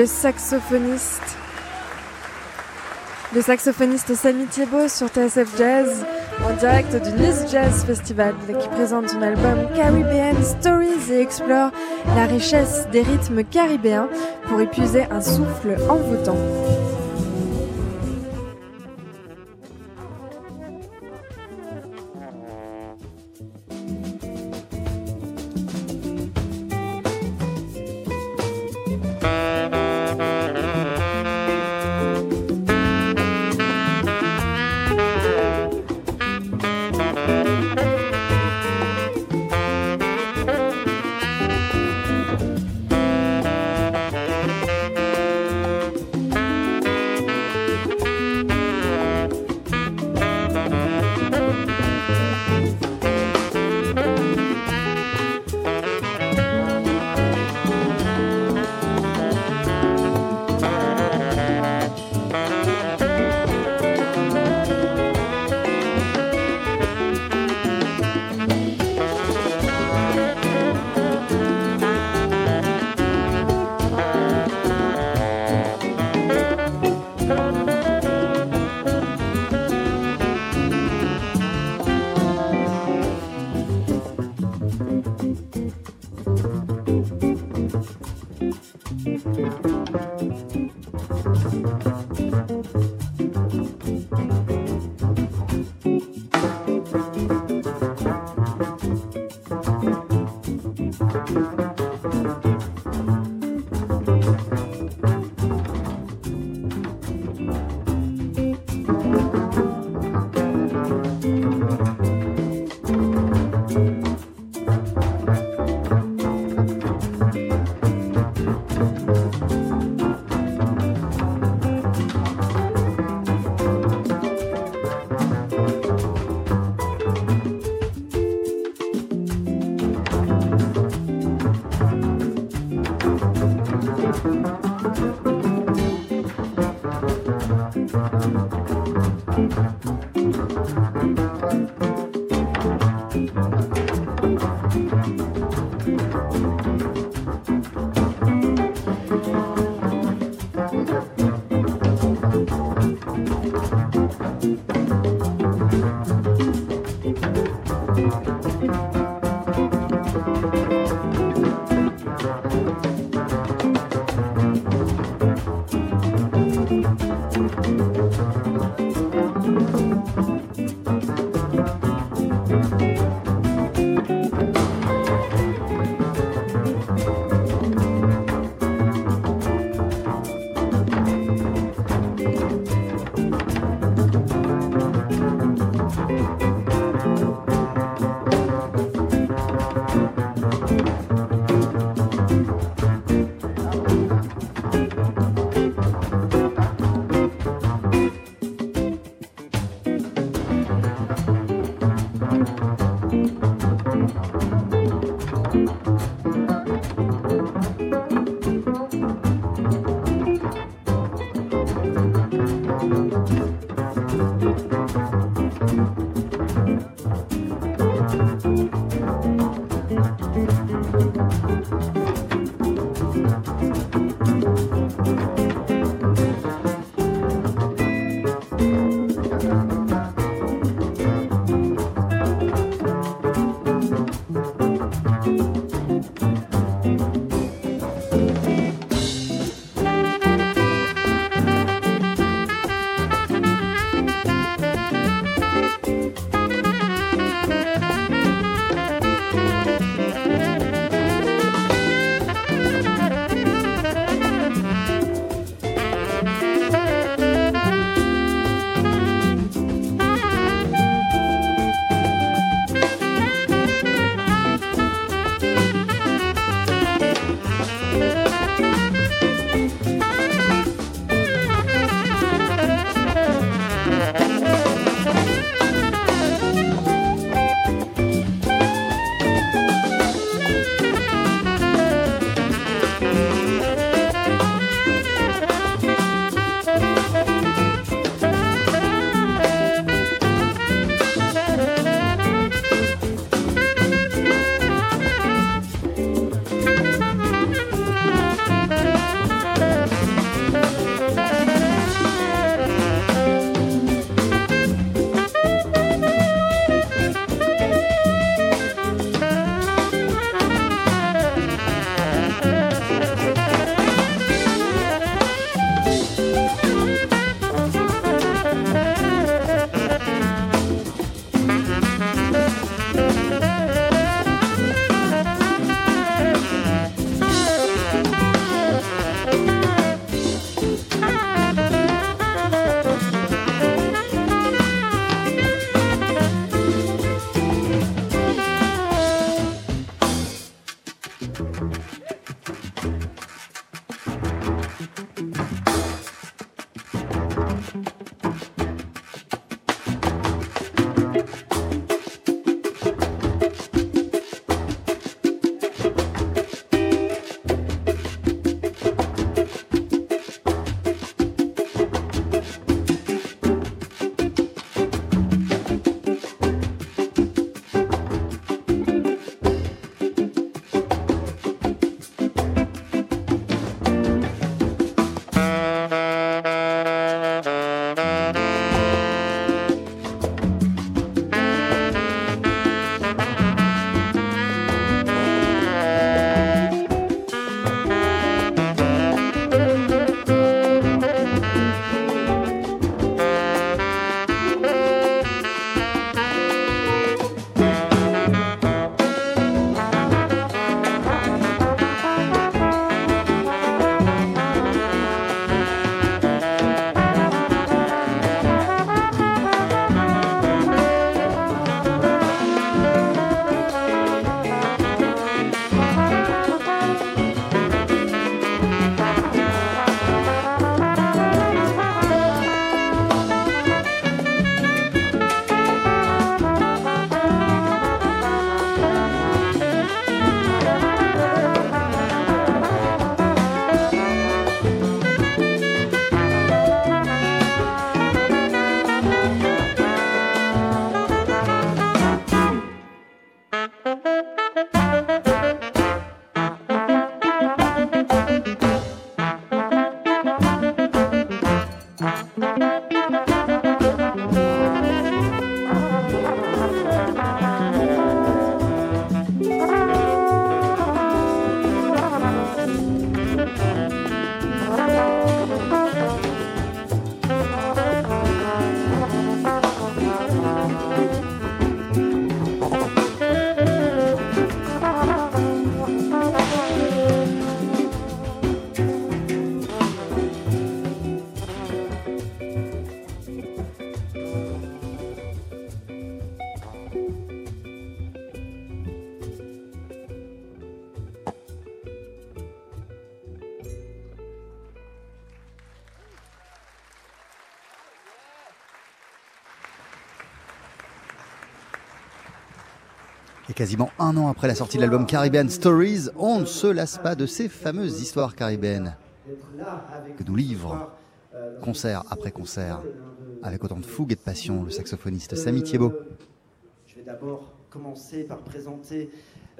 le saxophoniste. Le saxophoniste Thiebaud sur TSF Jazz en direct du Nice Jazz Festival qui présente son album Caribbean Stories et explore la richesse des rythmes caribéens pour épuiser un souffle envoûtant. Quasiment un an après la sortie de l'album Caribbean Stories, on ne se lasse pas de ces fameuses histoires caribéennes que nous livre, concert après concert, avec autant de fougue et de passion, le saxophoniste Samy Thiebaud. Je vais d'abord commencer par présenter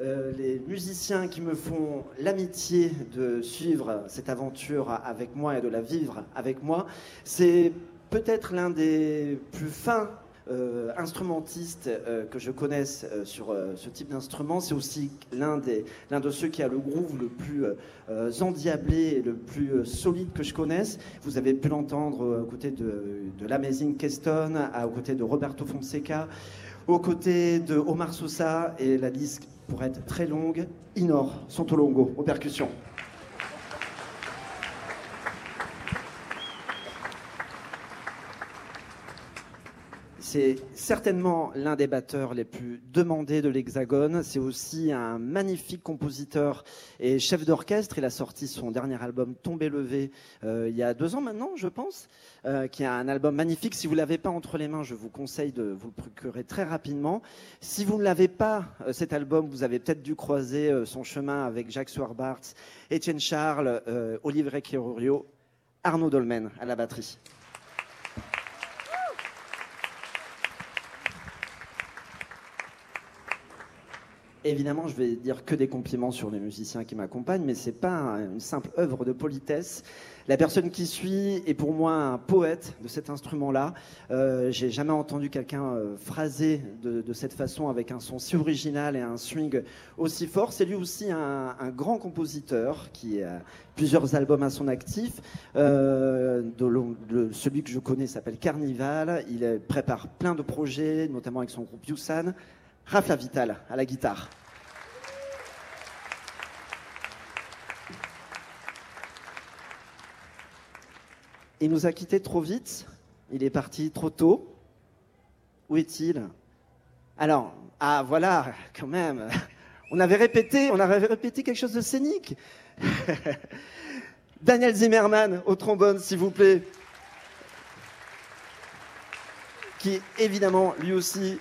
euh, les musiciens qui me font l'amitié de suivre cette aventure avec moi et de la vivre avec moi. C'est peut-être l'un des plus fins euh, instrumentistes euh, que je connaisse sur ce type d'instrument. C'est aussi l'un de ceux qui a le groove le plus endiablé et le plus solide que je connaisse. Vous avez pu l'entendre aux côtés de, de l'Amazing Keston, aux côtés de Roberto Fonseca, aux côtés de Omar Sosa et la liste pour être très longue, Inor Sontolongo aux percussions. C'est certainement l'un des batteurs les plus demandés de l'Hexagone. C'est aussi un magnifique compositeur et chef d'orchestre. Il a sorti son dernier album Tombé levé euh, il y a deux ans maintenant, je pense, euh, qui est un album magnifique. Si vous l'avez pas entre les mains, je vous conseille de vous le procurer très rapidement. Si vous ne l'avez pas, euh, cet album, vous avez peut-être dû croiser son chemin avec Jacques Swarbarts, Étienne Charles, Olivier Chirurio, Arnaud Dolmen à la batterie. Évidemment, je vais dire que des compliments sur les musiciens qui m'accompagnent, mais c'est pas une simple œuvre de politesse. La personne qui suit est pour moi un poète de cet instrument-là. Euh, J'ai jamais entendu quelqu'un euh, phraser de, cette façon avec un son si original et un swing aussi fort. C'est lui aussi un, grand compositeur qui a plusieurs albums à son actif. Euh, celui que je connais s'appelle Carnival. Il prépare plein de projets, notamment avec son groupe Yusan. Rafa Vital à la guitare. Il nous a quittés trop vite, il est parti trop tôt. Où est-il? Alors, ah voilà, quand même, on avait répété, on avait répété quelque chose de scénique. Daniel Zimmerman au trombone, s'il vous plaît. Qui évidemment lui aussi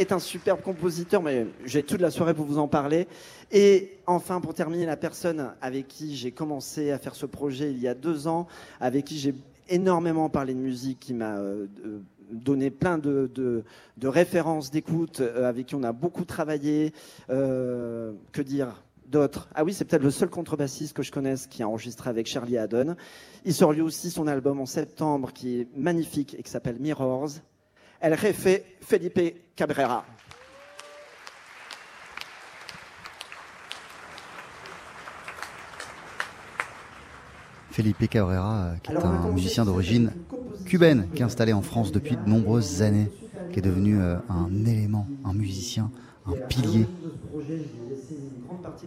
est un superbe compositeur, mais j'ai toute la soirée pour vous en parler. Et enfin, pour terminer, la personne avec qui j'ai commencé à faire ce projet il y a deux ans, avec qui j'ai énormément parlé de musique, qui m'a euh, donné plein de, références d'écoute, euh, avec qui on a beaucoup travaillé. Euh, que dire d'autres Ah oui, c'est peut-être le seul contrebassiste que je connaisse qui a enregistré avec Charlie Haddon. Il sort lui aussi son album en septembre qui est magnifique et qui s'appelle Mirrors. El jefe Felipe Cabrera. Felipe Cabrera, euh, qui est un musicien d'origine cubaine, qui est installé en France depuis de nombreuses années, qui est devenu euh, un élément, un musicien, un pilier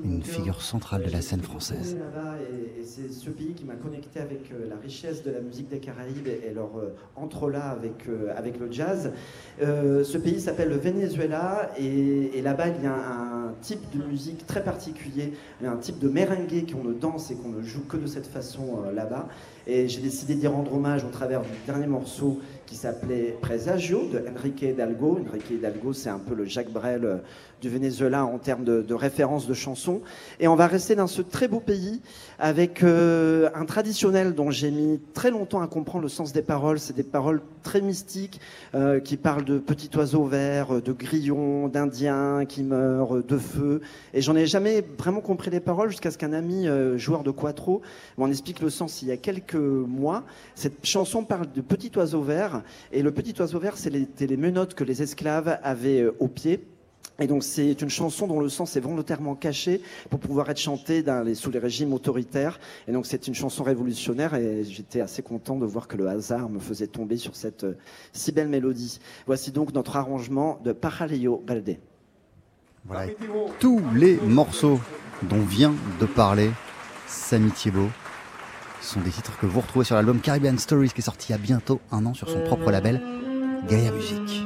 une figure centrale de la scène française. Et, c'est ce pays qui m'a connecté avec euh, la richesse de la musique des Caraïbes et, leur euh, entrelac avec, euh, avec le jazz. ce pays s'appelle le Venezuela et, là-bas il y a un, type de musique très particulier, un type de merengue qu'on ne danse et qu'on ne joue que de cette façon là-bas. Et j'ai décidé d'y rendre hommage au travers du dernier morceau qui s'appelait Presagio de Enrique Hidalgo. Enrique Hidalgo, c'est un peu le Jacques Brel euh, du Venezuela en termes de, de référence de chansons. Et on va rester dans ce très beau pays avec euh, un traditionnel dont j'ai mis très longtemps à comprendre le sens des paroles. C'est des paroles très mystiques euh, qui parlent de petits oiseaux verts, de grillons, d'indiens qui meurent, de feu. Et j'en ai jamais vraiment compris les paroles jusqu'à ce qu'un ami joueur de quattro m'en explique le sens il y a quelques mois. Cette chanson parle de petits oiseaux verts et le petit oiseau vert, c'était les menottes que les esclaves avaient euh, au pied. Et donc c'est une chanson dont le sens est volontairement caché pour pouvoir être chantée sous les régimes autoritaires. Et donc c'est une chanson révolutionnaire et j'étais assez content de voir que le hasard me faisait tomber sur cette euh, si belle mélodie. Voici donc notre arrangement de Paraleo Balde. Voilà, tous les morceaux dont vient de parler Samy Thiebaud sont des titres que vous retrouvez sur l'album Caribbean Stories qui est sorti il y a bientôt un an sur son propre label, Gaia Music.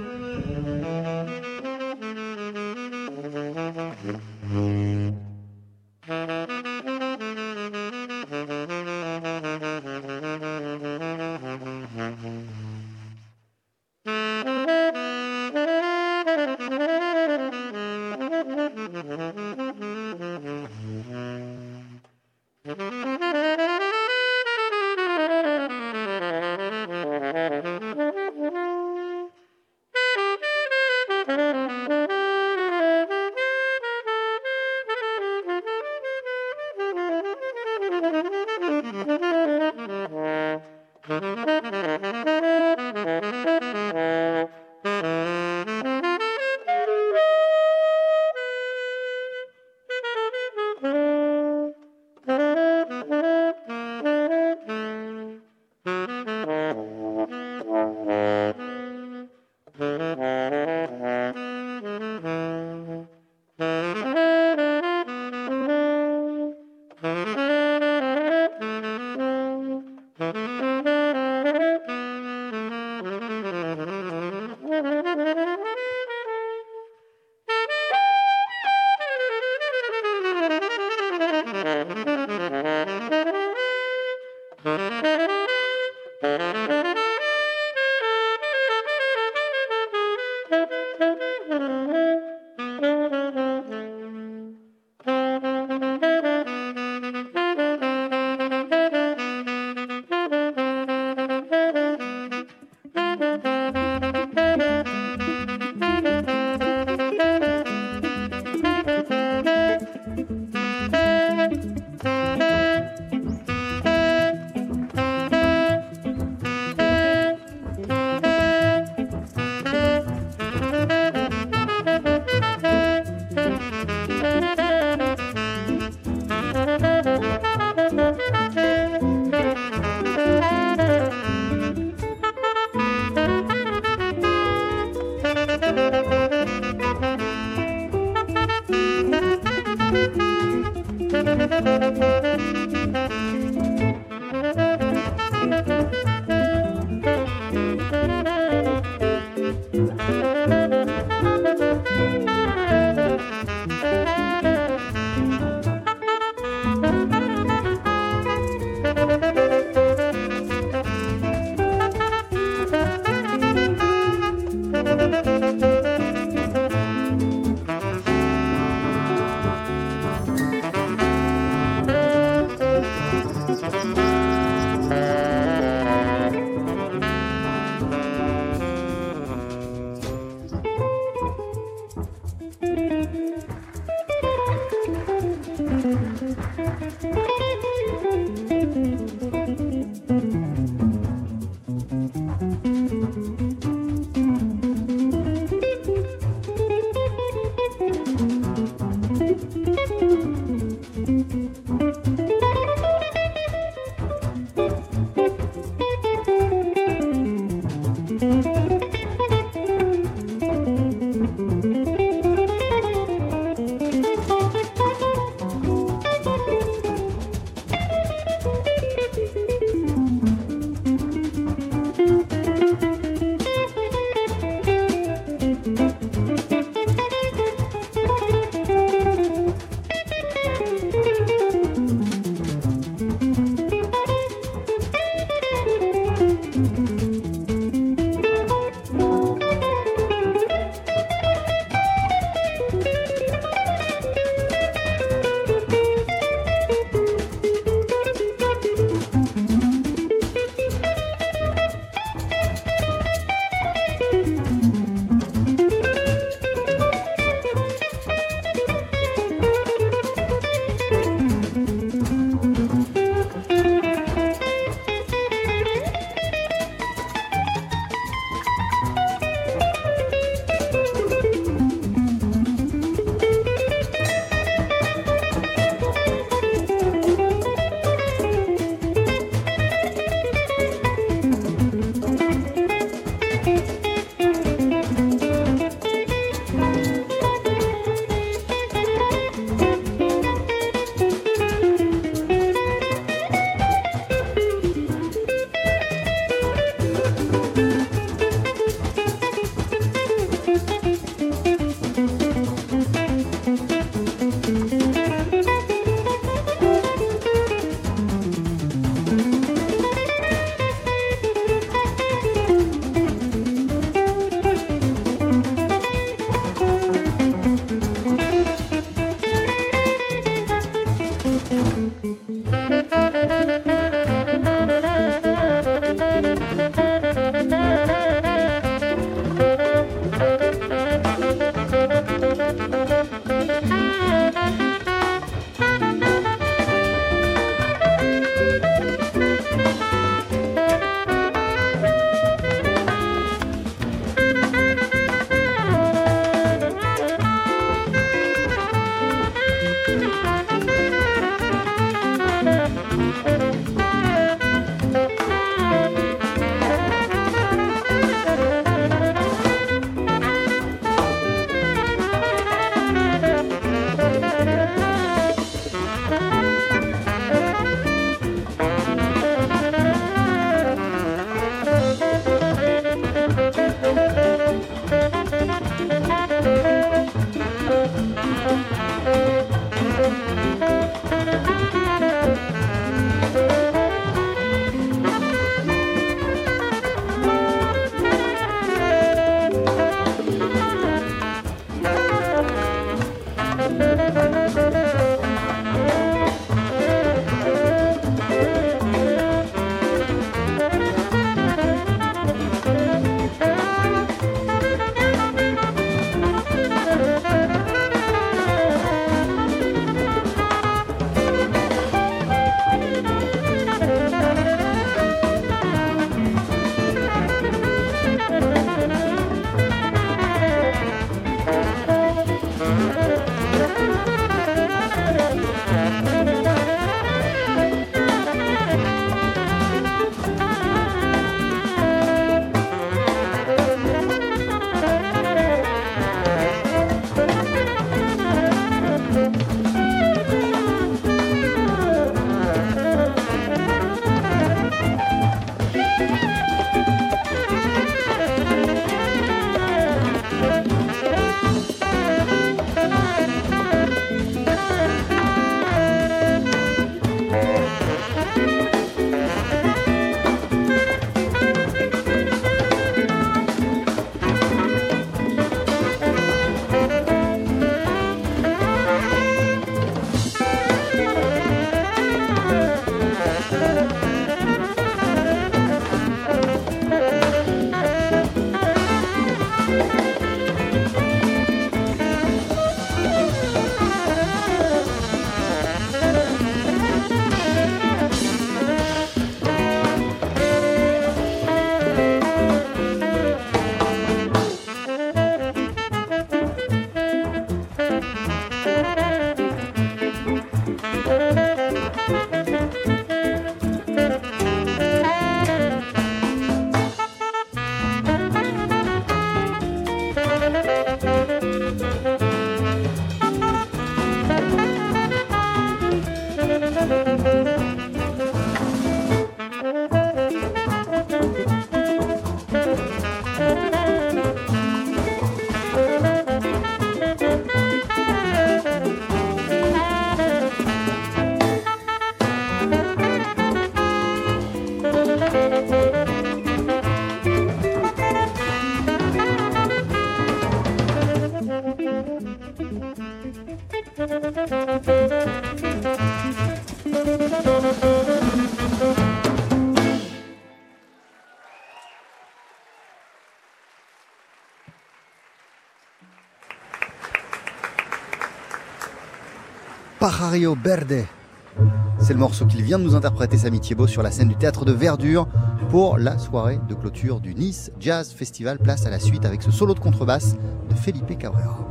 C'est le morceau qu'il vient de nous interpréter Samy Thiebaud sur la scène du théâtre de Verdure pour la soirée de clôture du Nice Jazz Festival. Place à la suite avec ce solo de contrebasse de Felipe Cabrera.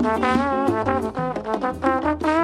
Thank you.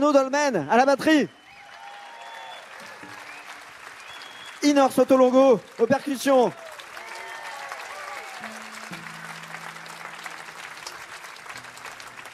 Arnaud Dolmen à la batterie. Inor Sotolongo aux percussions.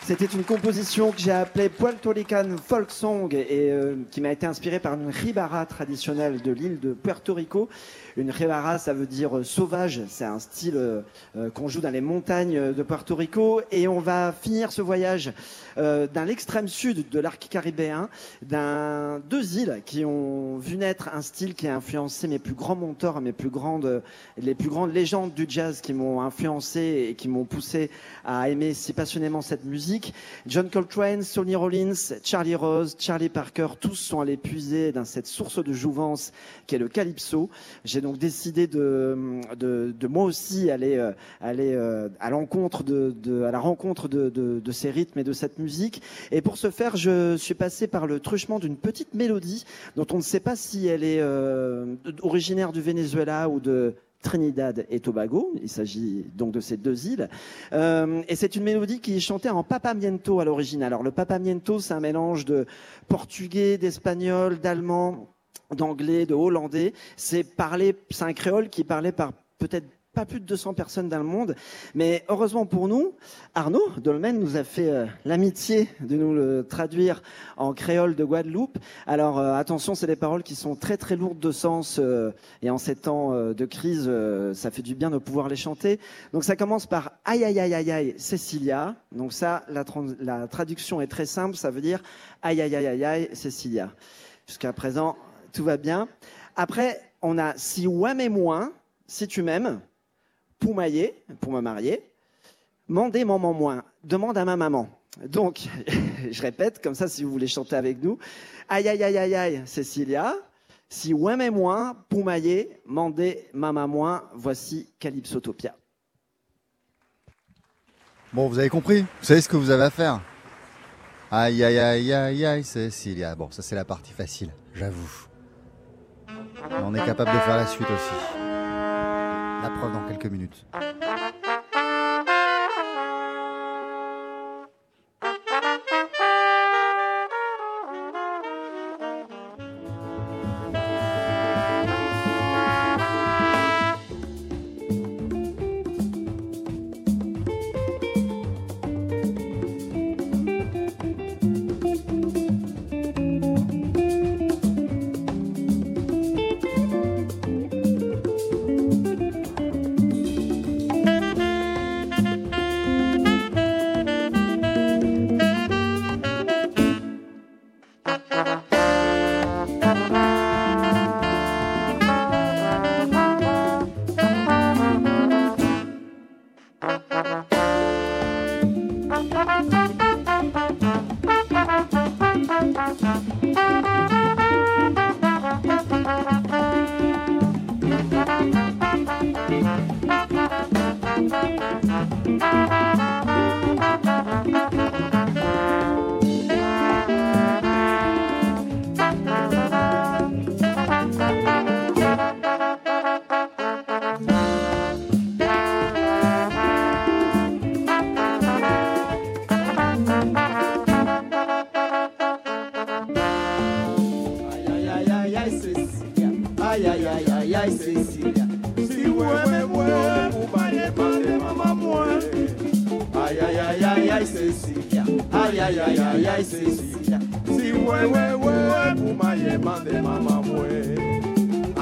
C'était une composition que j'ai appelée Puerto Rican Folk Song et euh, qui m'a été inspirée par une ribara traditionnelle de l'île de Puerto Rico. Une ribara, ça veut dire euh, sauvage. C'est un style euh, qu'on joue dans les montagnes de Puerto Rico. Et on va finir ce voyage dans l'extrême sud de l'arc caribéen, d'un deux îles qui ont vu naître un style qui a influencé mes plus grands monteurs, mes plus grandes, les plus grandes légendes du jazz qui m'ont influencé et qui m'ont poussé à aimer si passionnément cette musique. John Coltrane, Sonny Rollins, Charlie Rose, Charlie Parker, tous sont allés puiser dans cette source de jouvence qu'est le calypso. J'ai donc décidé de, de, moi aussi aller, euh, aller euh, à l'encontre de, à la rencontre de, ces rythmes et de cette musique. Et pour ce faire, je suis passé par le truchement d'une petite mélodie dont on ne sait pas si elle est euh, originaire du Venezuela ou de Trinidad et Tobago. Il s'agit donc de ces deux îles. Euh, et c'est une mélodie qui est chantée en papamiento à l'origine. Alors le papamiento, c'est un mélange de portugais, d'espagnol, d'allemand, d'anglais, de hollandais. C'est parlé, c'est un créole qui est parlé par peut-être pas plus de 200 personnes dans le monde. Mais heureusement pour nous, Arnaud Dolmen nous a fait euh, l'amitié de nous le traduire en créole de Guadeloupe. Alors euh, attention, c'est des paroles qui sont très très lourdes de sens euh, et en ces temps de crise, ça fait du bien de pouvoir les chanter. Donc ça commence par aïe aïe aïe aïe aïe Cécilia. Donc ça, la, traduction est très simple, ça veut dire aïe aïe aïe aïe aïe Cécilia. Jusqu'à présent, tout va bien. Après, on a si ouais mais moins, si tu m'aimes pour mailler, pour me marier, mandez maman moins, demande à ma maman. Donc, je répète, comme ça, si vous voulez chanter avec nous, aïe aïe aïe aïe aïe, Cécilia, si ouais mais moins, pour mailler, mandez maman moins, voici Calypsotopia. Bon, vous avez compris, vous savez ce que vous avez à faire. Aïe aïe aïe aïe aïe, Cécilia. Bon, ça c'est la partie facile, j'avoue. On est capable de faire la suite aussi. La preuve dans quelques minutes. wewe wewe mumaye mande mama mwe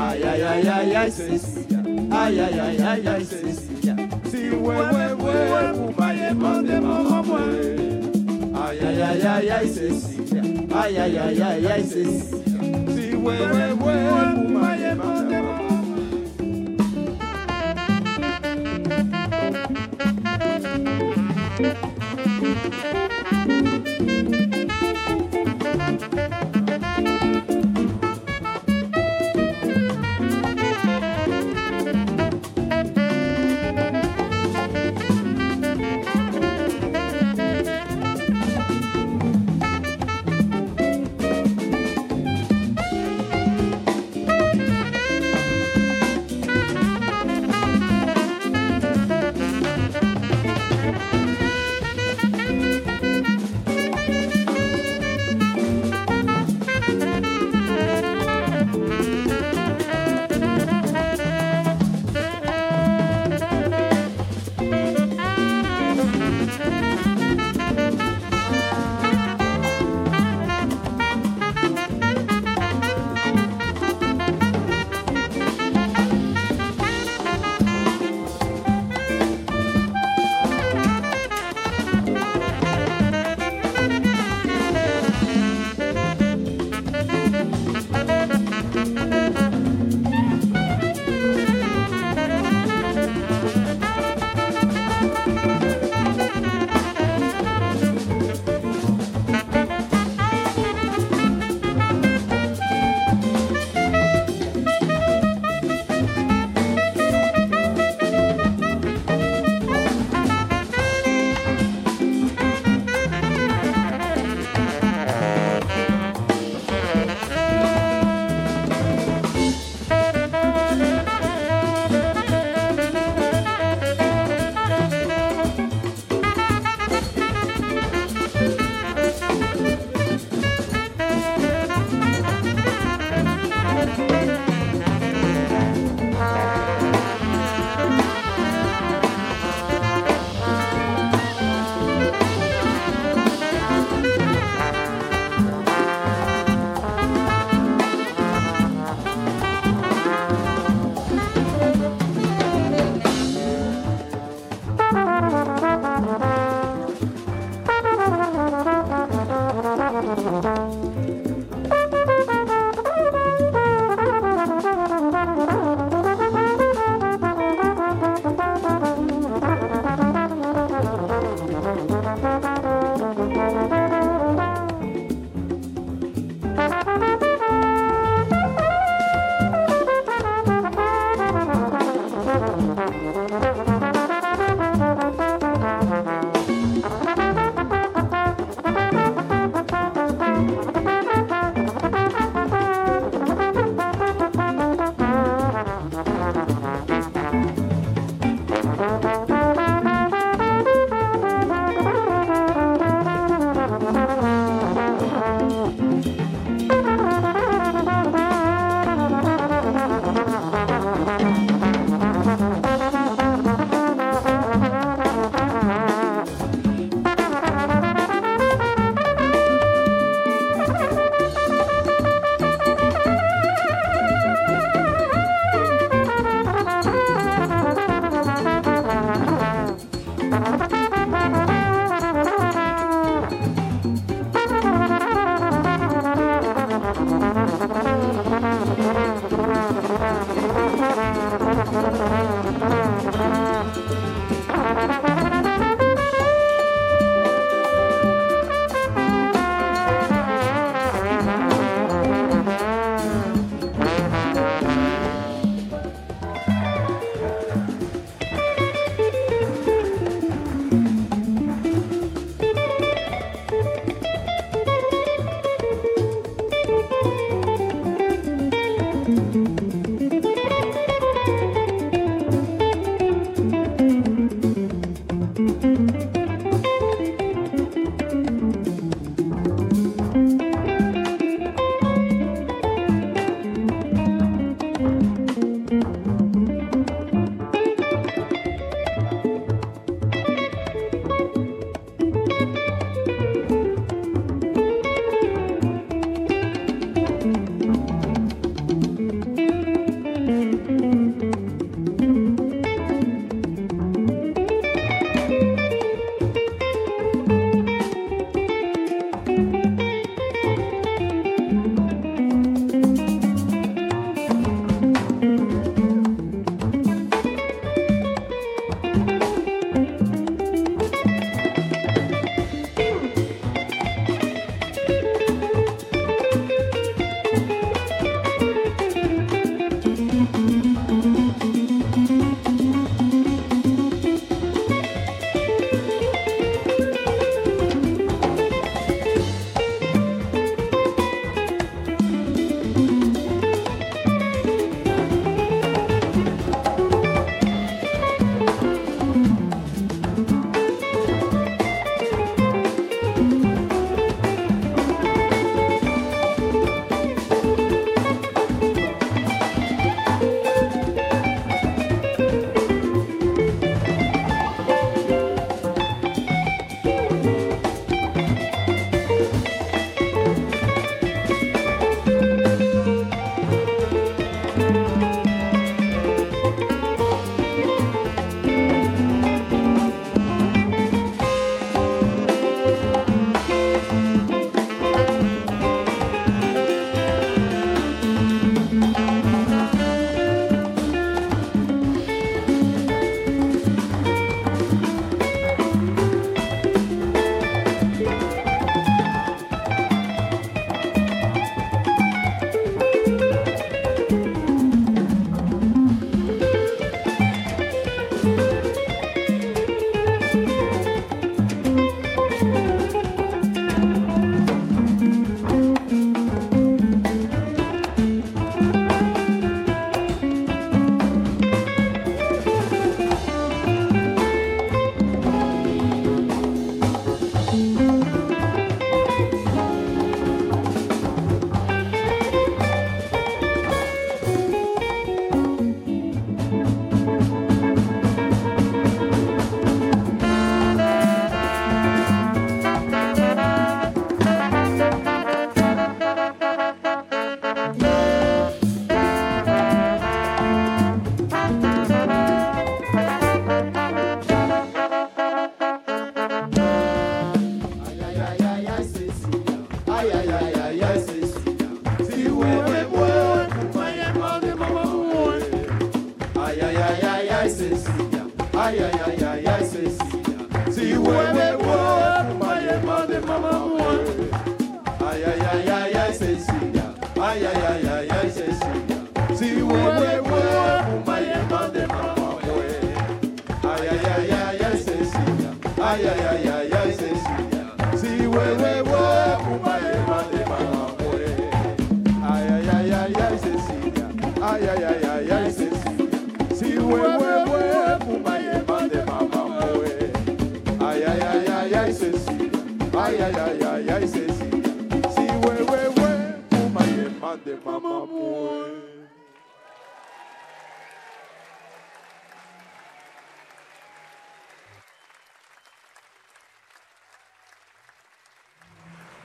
ay ay ay ay ay Cecilia ay ay ay ay ay Cecilia si wewe wewe mumaye mande mama mwe ay ay ay ay ay Cecilia ay ay ay ay ay Cecilia si wewe wewe mumaye mande mama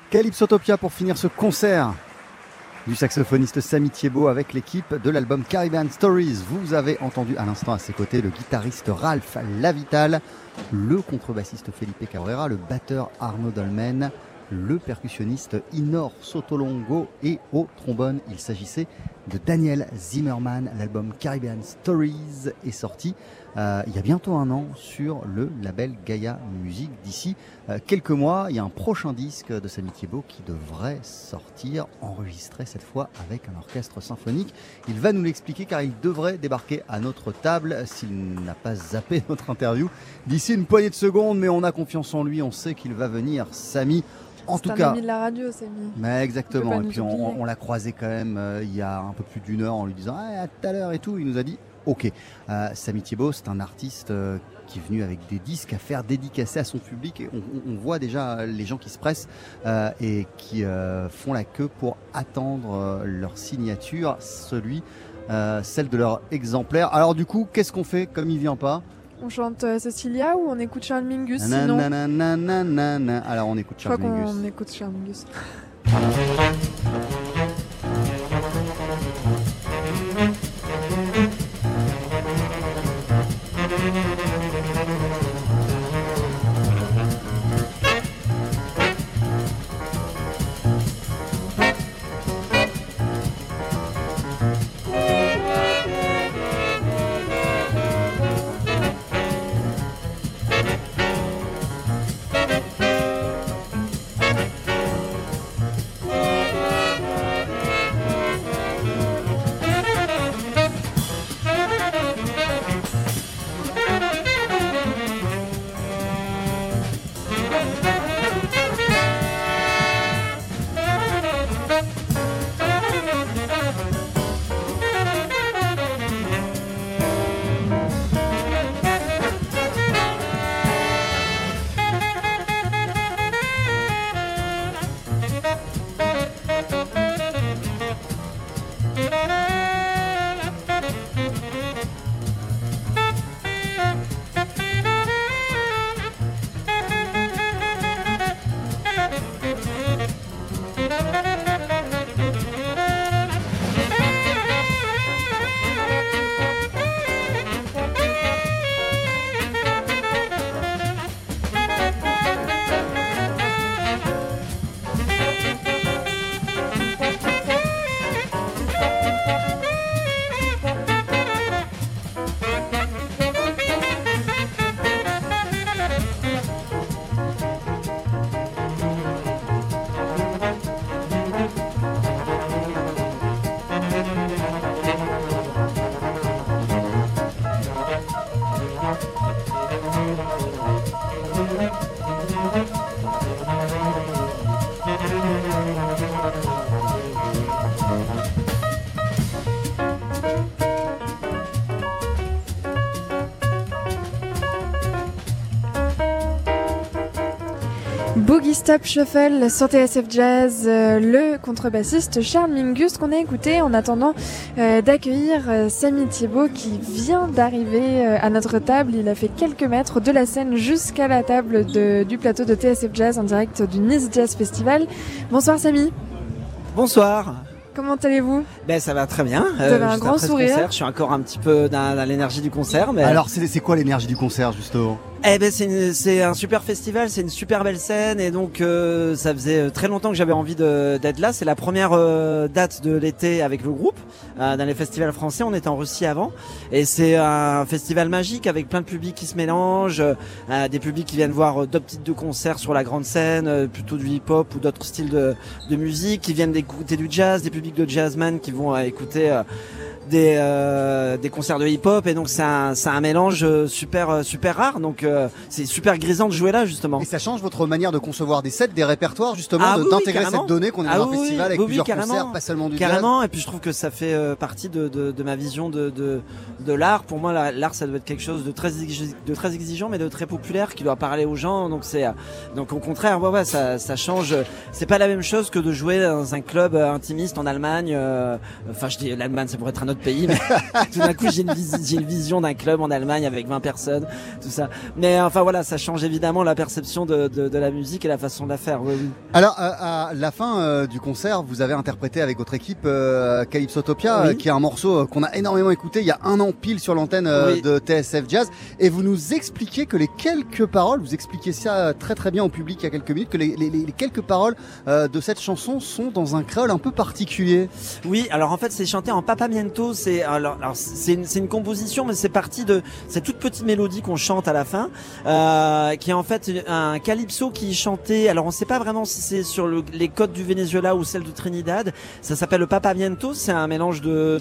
Calypsotopia pour finir ce concert du saxophoniste Samy Thiebaud avec l'équipe de l'album Caribbean Stories. Vous avez entendu à l'instant à ses côtés le guitariste Ralph Lavital, le contrebassiste Felipe Cabrera, le batteur Arnaud Dolmen, le percussionniste Inor Sotolongo et au trombone, il s'agissait de Daniel Zimmerman. L'album Caribbean Stories est sorti euh, il y a bientôt un an sur le label Gaia Music. D'ici euh, quelques mois, il y a un prochain disque de Samy Thiebaud qui devrait sortir, enregistré cette fois avec un orchestre symphonique. Il va nous l'expliquer car il devrait débarquer à notre table s'il n'a pas zappé notre interview d'ici une poignée de secondes, mais on a confiance en lui, on sait qu'il va venir. Samy, en tout un cas, ami de la radio, Samy. mais exactement. Et puis on l'a croisé quand même euh, il y a un peu plus d'une heure en lui disant ah, à tout à l'heure et tout. Il nous a dit ok. Euh, Samy Thiebaud, c'est un artiste euh, qui est venu avec des disques à faire dédicacer à son public. Et on, on- on voit déjà les gens qui se pressent euh, et qui euh, font la queue pour attendre leur signature, celui, celle de leur exemplaire. Alors du coup, qu'est-ce qu'on fait comme il vient pas? On chante Cecilia ou on écoute Charles Mingus sinon? Alors on écoute Je crois Charles Mingus. qu'on écoute Charles Mingus. Stop Shuffle sur TSF Jazz, euh, le contrebassiste Charles Mingus qu'on a écouté en attendant euh, d'accueillir euh, Samy Thiebaud qui vient d'arriver euh, à notre table. Il a fait quelques mètres de la scène jusqu'à la table de- du plateau de TSF Jazz en direct du Nice Jazz Festival. Bonsoir Samy, Bonsoir. comment allez-vous? Ben ça va très bien. Vous avez un grand sourire. concert, je suis encore un petit peu dans, dans l'énergie du concert, mais Alors c'est c'est quoi l'énergie du concert justement? Eh ben c'est un super festival, c'est une super belle scène et donc euh, ça faisait euh, très longtemps que j'avais envie d'être là. C'est la première euh, date de l'été avec le groupe euh, dans les festivals français. On était en Russie avant et c'est un festival magique avec plein de publics qui se mélangent, euh, des publics qui viennent voir euh, d'autres types de concerts sur la grande scène, euh, plutôt du hip-hop ou d'autres styles de, de musique, qui viennent écouter du jazz, des publics de jazzman qui vont euh, écouter euh, des, euh, des concerts de hip-hop et donc c'est un, c'est un mélange euh, super euh, super rare donc euh, c'est super grisant de jouer là justement. Et ça change votre manière de concevoir des sets, des répertoires, justement, Ah de- oui, oui, d'intégrer cette donnée qu'on est Ah dans oui, festival avec plusieurs concerts, pas seulement du jazz. Carrément, et puis je trouve que ça fait euh, partie de, de, de ma vision de, de, de l'art. Pour moi, la- l'art, ça doit être quelque chose de très, de très exigeant, mais de très populaire, qui doit parler aux gens. Donc c'est, donc au contraire, ouais, ouais, ça, ça change. C'est pas la même chose que de jouer dans un club intimiste en Allemagne. Enfin, je dis l'Allemagne, ça pourrait être un autre pays, mais tout d'un coup, j'ai une, vision d'un club en Allemagne avec 20 personnes, tout ça. Mais enfin voilà, ça change évidemment la perception de, de, de la musique et la façon de la faire. Oui, oui. Alors, à, à la fin euh, du concert, vous avez interprété avec votre équipe euh, Calypsotopia, Oui. euh, qui est un morceau euh, qu'on a énormément écouté il y a un an pile sur l'antenne euh, de TSF Jazz. Et vous nous expliquez que les quelques paroles, vous expliquez ça euh, très très bien au public il y a quelques minutes, que les, les- les quelques paroles euh, de cette chanson sont dans un créole un peu particulier. Oui, alors en fait c'est chanté en papamiento, c'est alors, c'est une, une composition mais c'est parti de cette toute petite mélodie qu'on chante à la fin euh, qui est en fait un calypso qui chanté alors on sait pas vraiment si c'est sur le- les côtes du Venezuela ou celle de Trinidad, ça s'appelle le papamiento, c'est un mélange de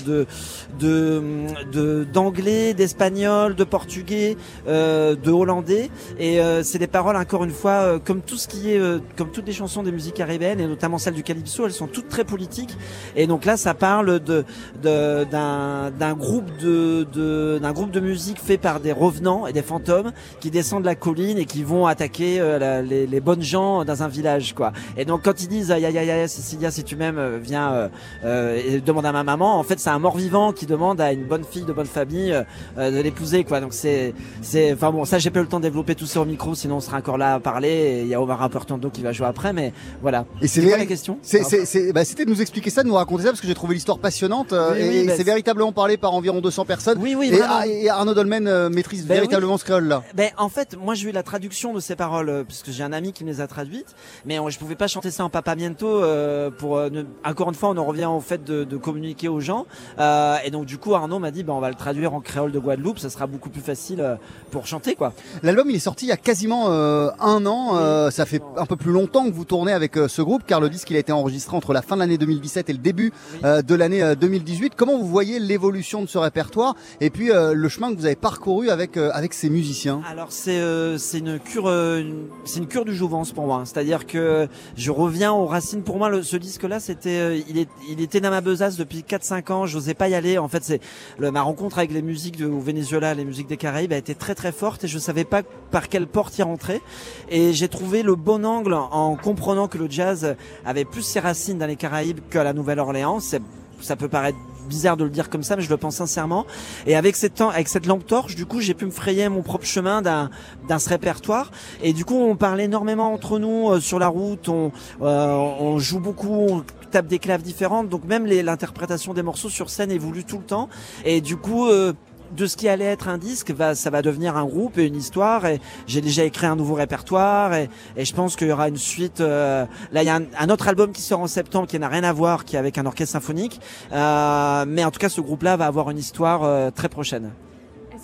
de d'anglais, d'espagnol, de portugais, euh, de hollandais. Et euh, c'est des paroles encore une fois euh, comme tout ce qui est euh, comme toutes les chansons des musiques caribéennes et notamment celles du calypso, elles sont toutes très politiques. Et donc là, ça parle de de- d'un groupe de d'un groupe de musique fait par des revenants et des fantômes qui descendent la colline et qui vont attaquer euh, la- les, les bonnes gens dans un village, quoi. Et donc quand ils disent aïe aïe aïe aïe, Cécilia, si tu m'aimes, euh, viens euh, euh, et demande à ma maman. En fait, c'est un mort-vivant qui demande à une bonne fille de bonne famille euh, de l'épouser, quoi. Donc c'est c'est enfin bon, ça j'ai pas eu le temps de développer tout ça au micro, sinon on sera encore là à parler. Et il y a Omar Rapportando qui va jouer après, mais voilà. Et c'est la question C'est, c'est, c'est- bah, c'était de nous expliquer ça, de nous raconter ça, parce que j'ai trouvé l'histoire passionnante Oui, et oui, bah, c'est véritablement parlé par environ 200 personnes. Oui, oui, et, et Arnaud Dolmen euh, maîtrise Ben véritablement ce créole-là. Ben en fait, moi j'ai eu la traduction de ces paroles euh, puisque j'ai un ami qui me les a traduites, mais on- je pouvais pas chanter ça en papamiento euh, pour euh, ne- encore une fois on en revient au fait de, de communiquer aux gens Euh, et donc du coup Arnaud m'a dit ben on va le traduire en créole de Guadeloupe, ça sera beaucoup plus facile euh, pour chanter quoi. L'album il est sorti il y a quasiment euh, un an. euh, ça fait un peu plus longtemps que vous tournez avec euh, ce groupe, car le disque il a été enregistré entre la fin de l'année 2017 et le début euh, de l'année euh, 2018. Comment vous voyez l'évolution de ce répertoire et puis euh, le chemin que vous avez parcouru avec euh, avec ces musiciens Alors c'est euh, c'est une cure c'est une cure du jouvence pour moi. C'est-à-dire que je reviens aux racines. Pour moi, ce disque-là, c'était il est il était dans ma besace depuis 4-5 ans. J'osais pas y aller. En fait, c'est ma rencontre avec les musiques de, au Venezuela, les musiques des Caraïbes, a été très très forte et je savais pas par quelle porte y rentrer. Et j'ai trouvé le bon angle en comprenant que le jazz avait plus ses racines dans les Caraïbes qu'à la Nouvelle-Orléans. Ça peut paraître bizarre de le dire comme ça, mais je le pense sincèrement. Et avec cette, lampe torche, du coup, j'ai pu me frayer mon propre chemin d'un, d'un ce répertoire. Et du coup, on parle énormément entre nous euh, sur la route. On, euh, on joue beaucoup. On tape des claves différentes. Donc même les- l'interprétation des morceaux sur scène évolue tout le temps. Et du coup. euh, de ce qui allait être un disque, va, ça va devenir un groupe et une histoire. Et j'ai déjà écrit un nouveau répertoire et, et je pense qu'il y aura une suite. euh, là, il y a un, un autre album qui sort en septembre qui n'a rien à voir, qui est avec un orchestre symphonique. Euh, mais en tout cas, ce groupe-là va avoir une histoire euh, très prochaine.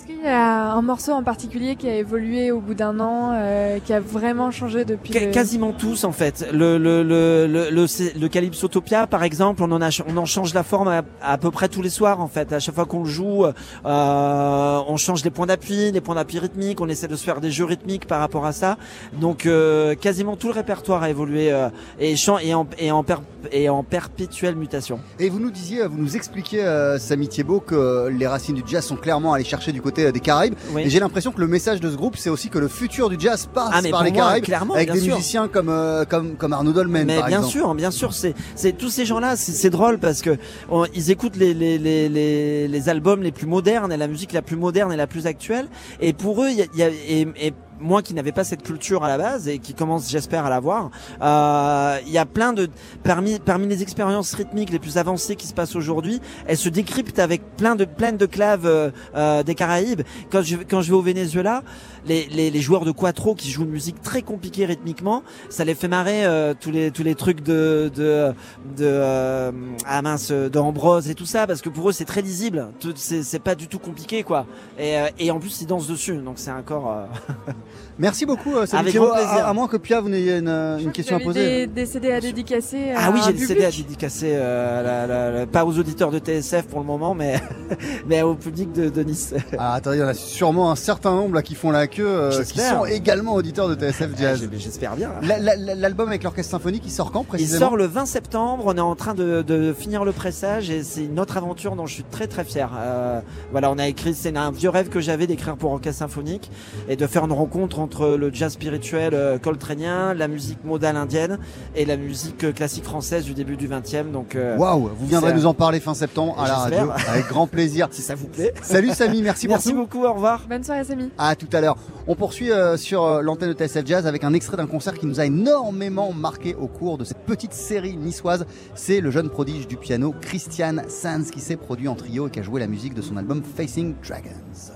Est-ce qu'il y a un morceau en particulier qui a évolué au bout d'un an, euh, qui a vraiment changé depuis Qu- le- Quasiment tous en fait. Le le le le le, le Calypsotopia par exemple, on en a on en change la forme à, à peu près tous les soirs en fait. À chaque fois qu'on le joue, euh, on change les points d'appui, les points d'appui rythmiques. On essaie de se faire des jeux rythmiques par rapport à ça. Donc euh, quasiment tout le répertoire a évolué euh, et chan- et en et en per- et en perpétuelle mutation. Et vous nous disiez, vous nous expliquiez, euh, Samy Thiebaud, que les racines du jazz sont clairement allées chercher du côté euh, des Caraïbes. Oui. Et j'ai l'impression que le message de ce groupe, c'est aussi que le futur du jazz passe Ah par les moi, Caraïbes, clairement, avec des sûr. musiciens comme euh, comme comme Arnaud Dolmen, Mais par bien exemple. sûr, bien sûr, c'est c'est tous ces gens-là, c'est drôle parce que on- ils écoutent les, les les les les albums les plus modernes et la musique la plus moderne et la plus actuelle. Et pour eux, il y a, y a- et, et moi qui n'avais pas cette culture à la base et qui commence, j'espère, à l'avoir. Euh, Il y a plein de parmi parmi les expériences rythmiques les plus avancées qui se passent aujourd'hui, elles se décryptent avec plein de plein de claves euh, euh, des Caraïbes. Quand je quand je vais au Venezuela, les, les, joueurs de quattro qui jouent une musique très compliquée rythmiquement, ça les fait marrer euh, tous les tous les trucs de de de euh, ah de Ambrose et tout ça parce que pour eux c'est très lisible, c'est pas du tout compliqué quoi. Et euh, et en plus ils dansent dessus, donc c'est encore Merci beaucoup, euh, Avec grand plaisir. À, à moins que Pia, vous n'ayez une, euh, une question à Vous avez poser. Des, des CD à dédicacer. Ah oui, j'ai le CD à dédicacer, euh, la- la- la- pas aux auditeurs de TSF pour le moment, mais, mais au public de, de Nice. Ah, attendez, il y en a sûrement un certain nombre là qui font la queue, euh, qui sont également auditeurs de TSF Jazz. J- J'espère bien. La- la- la- L'album avec l'orchestre symphonique, il sort quand Il précisément sort le 20 septembre, on est en train de, de finir le pressage et c'est une autre aventure dont je suis très très fier. Euh, voilà, on a écrit, c'est un vieux rêve que j'avais d'écrire pour orchestre symphonique et de faire une rencontre entre le jazz spirituel euh, coltrénien, la musique modale indienne et la musique euh, classique française du début du 20e. Donc, euh, Waouh, vous viendrez nous en parler fin septembre à la radio avec grand plaisir. si ça vous plaît. Salut Samy, merci, Merci pour tout. beaucoup, au revoir. Bonne soirée, Samy. À tout à l'heure. On poursuit euh, sur l'antenne de TSF Jazz avec un extrait d'un concert qui nous a énormément marqué au cours de cette petite série niçoise. C'est le jeune prodige du piano Christian Sands qui s'est produit en trio et qui a joué la musique de son album Facing Dragons.